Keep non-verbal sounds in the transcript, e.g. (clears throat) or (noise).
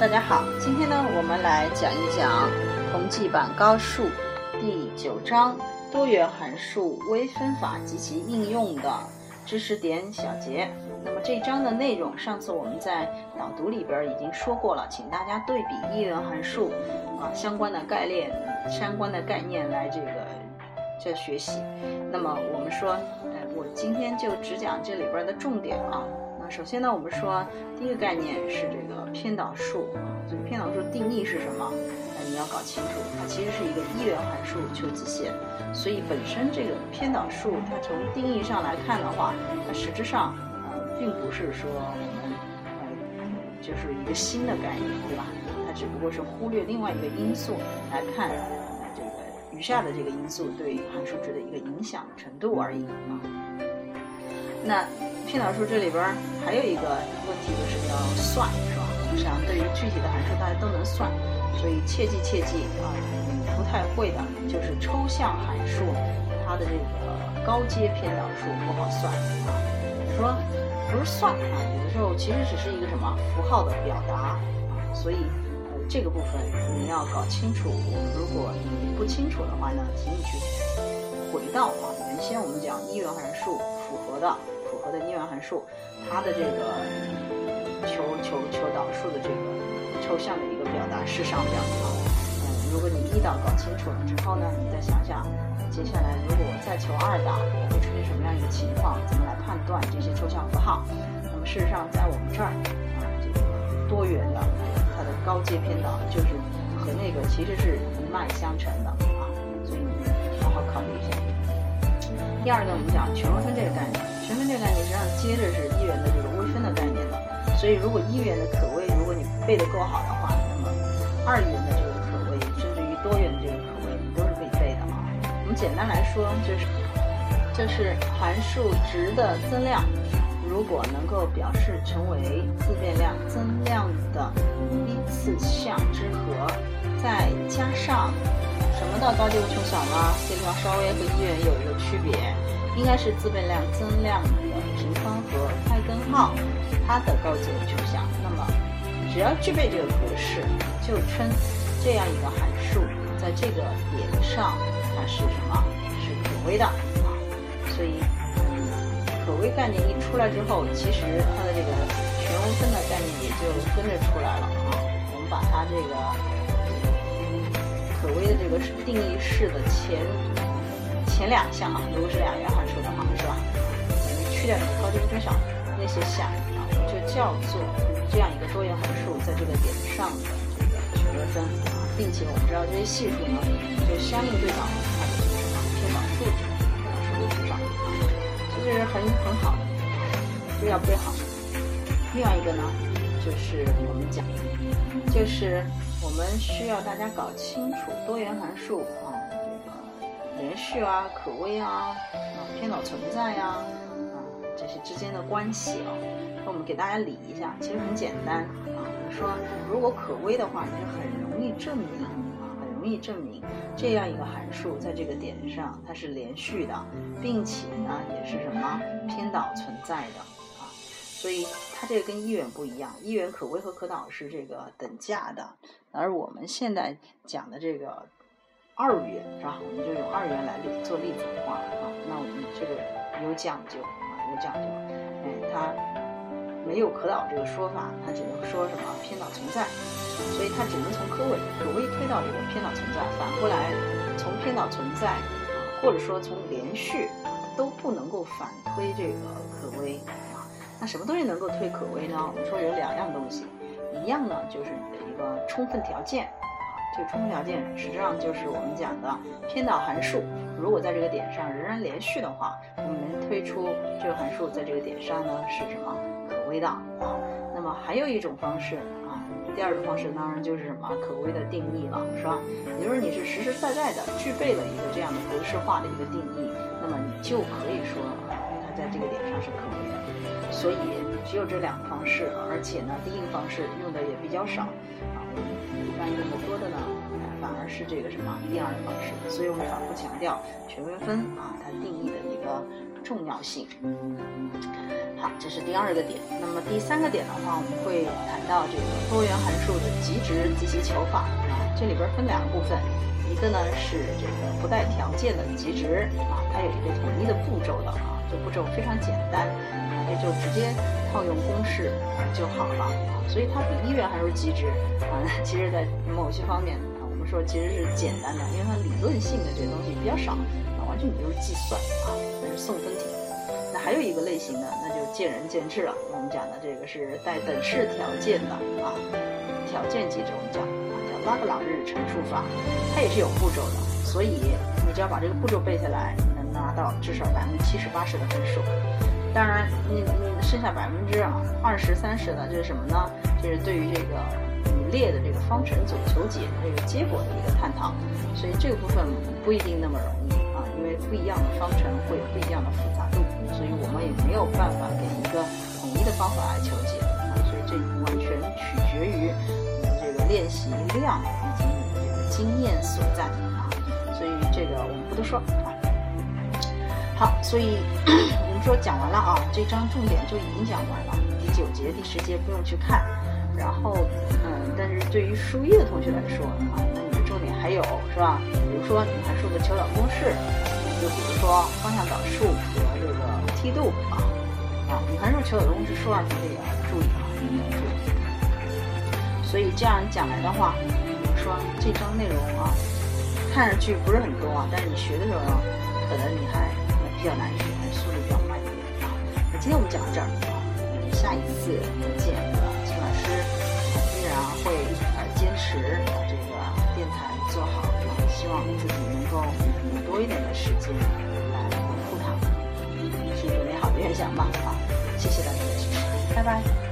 大家好今天呢，我们来讲一讲同济版高数第九章多元函数微分法及其应用的知识点小结。那么这章的内容，上次我们在导读里边已经说过了，请大家对比一元函数啊相关的概念、相关的概念来这个这学习。那么我们说，哎，我今天就只讲这里边的重点啊。首先呢，我们说第一个概念是这个偏导数啊，所以偏导数定义是什么？那你要搞清楚，它其实是一个一元函数求极限，所以本身这个偏导数，它从定义上来看的话，它实质上呃并不是说我们呃就是一个新的概念，对吧？它只不过是忽略另外一个因素来看呃这个余下的这个因素对函数值的一个影响程度而已啊。那偏导数这里边还有一个问题就是要算，是吧？实际上对于具体的函数大家都能算，所以切记切记啊，不太会的就是抽象函数，它的这个高阶偏导数不好算啊。说不是算啊，有的时候其实只是一个什么符号的表达啊，所以这个部分你要搞清楚。如果你不清楚的话呢，请你去回到啊原先我们讲一元函数符合的。的逆元函数，它的这个求求求导数的这个抽象的一个表达式上表啊，嗯，如果你一导搞清楚了之后呢，你再想想，接下来如果我再求二导，会出现什么样一个情况？怎么来判断这些抽象符号？那么事实上，在我们这儿啊，这个多元的它的高阶偏导就是和那个其实是一脉相承的啊，所以你好好考虑一下。第二个，我们讲全微分这个概念。全分这个概念实际上接着是一元的这个微分的概念的，所以如果一元的可微，如果你背得够好的话，那么二元的这个可微，甚至于多元的这个可微，你都是可以背的啊。我们简单来说，就是就是函数值的增量，如果能够表示成为自变量增量的一次项之和，再加上什么的高阶无穷小呢？这地方稍微和一元有一个区别。应该是自变量增量的平方和开根号，它的高阶抽象。那么，只要具备这个格式，就称这样一个函数在这个点上它是什么？是可微的啊。所以，嗯可微概念一出来之后，其实它的这个全微分的概念也就跟着出来了啊。我们把它这个可微的这个定义式的前。前两项啊，如果是两元函数的话，是吧？去掉高阶无穷小那些项啊，就叫做这样一个多元函数在这个点上的这个全微分啊，并且我们知道这些系数呢，就相应对应它的就是什么偏导数值，偏导数值上啊，这是很很好的，都要背好。另外一个呢，就是我们讲，就是我们需要大家搞清楚多元函数啊。这个连续啊，可微啊，啊，偏导存在呀，啊，这些之间的关系啊，那我们给大家理一下，其实很简单啊。说如果可微的话，你就很容易证明啊，很容易证明这样一个函数在这个点上它是连续的，并且呢也是什么偏导存在的啊。所以它这个跟一元不一样，一元可微和可导是这个等价的，而我们现在讲的这个。二元是吧？我们就用二元来例做例子的话啊。那我们这个有讲究啊，有讲究。哎，它没有可导这个说法，它只能说什么偏导存在，所以它只能从可微可微推到这个偏导存在。反过来，从偏导存在啊，或者说从连续都不能够反推这个可微。那什么东西能够推可微呢？我们说有两样东西，一样呢就是你的一个充分条件啊。这个充分条件实际上就是我们讲的偏导函数，如果在这个点上仍然连续的话，我们能推出这个函数在这个点上呢是什么可微的啊？那么还有一种方式啊，第二种方式当然就是什么可微的定义了，是吧？也就是你是实实在在的具备了一个这样的格式化的一个定义，那么你就可以说在这个点上是可微的。所以只有这两个方式，而且呢，第一个方式用的也比较少啊，我们。一般用的多的呢，反而是这个什么第二个方式，所以我们反复强调全微分啊，它定义的一个重要性。好，这是第二个点。那么第三个点的话，我们会谈到这个多元函数的极值及其求法啊。这里边分两个部分，一个呢是这个不带条件的极值啊，它有一个统一的步骤的啊，这步骤非常简单啊，这就直接套用公式就好了啊。所以它比一元函数极值啊，其实在某些方面啊，我们说其实是简单的，因为它理论性的这东西比较少啊，完全你就是计算啊，那是送分题。那还有一个类型呢，那就见仁见智了。我们讲的这个是带等式条件的啊，条件机制，我们讲啊叫拉格朗日乘数法，它也是有步骤的。所以你只要把这个步骤背下来，拿到至少百分之七十八十的分数。当然，你你剩下百分之啊二十三十的，这是什么呢？就是对于这个与列的这个方程组求解的这个结果的一个探讨。所以这个部分不一定那么容易啊，因为不一样的方程会有不一样的复杂度。所以我们也没有办法给一个统一的方法来求解啊，所以这完全取决于你的这个练习量以及你的这个经验所在啊，所以这个我们不多说啊。好，所以 (clears throat) 我们说讲完了啊，这章重点就已经讲完了，第九节、第十节不用去看。然后，嗯，但是对于数一的同学来说啊，那你的重点还有是吧？比如说你函数的求导公式，就比如说方向导数和这个。梯度啊啊，你函数求导公式数二同学也要注意啊，一定要注意。所以这样讲来的话，我们说这章内容啊，看上去不是很多啊，但是你学的时候，可能你还比较难学，速度比较慢一点啊。那今天我们讲到这儿啊，下一次再见啊，金老师依然会呃坚持把这个电台做好，希望自己能够多一点的时间。来维护它，是一个美好的愿想吧，好，谢谢大家的支持，拜拜。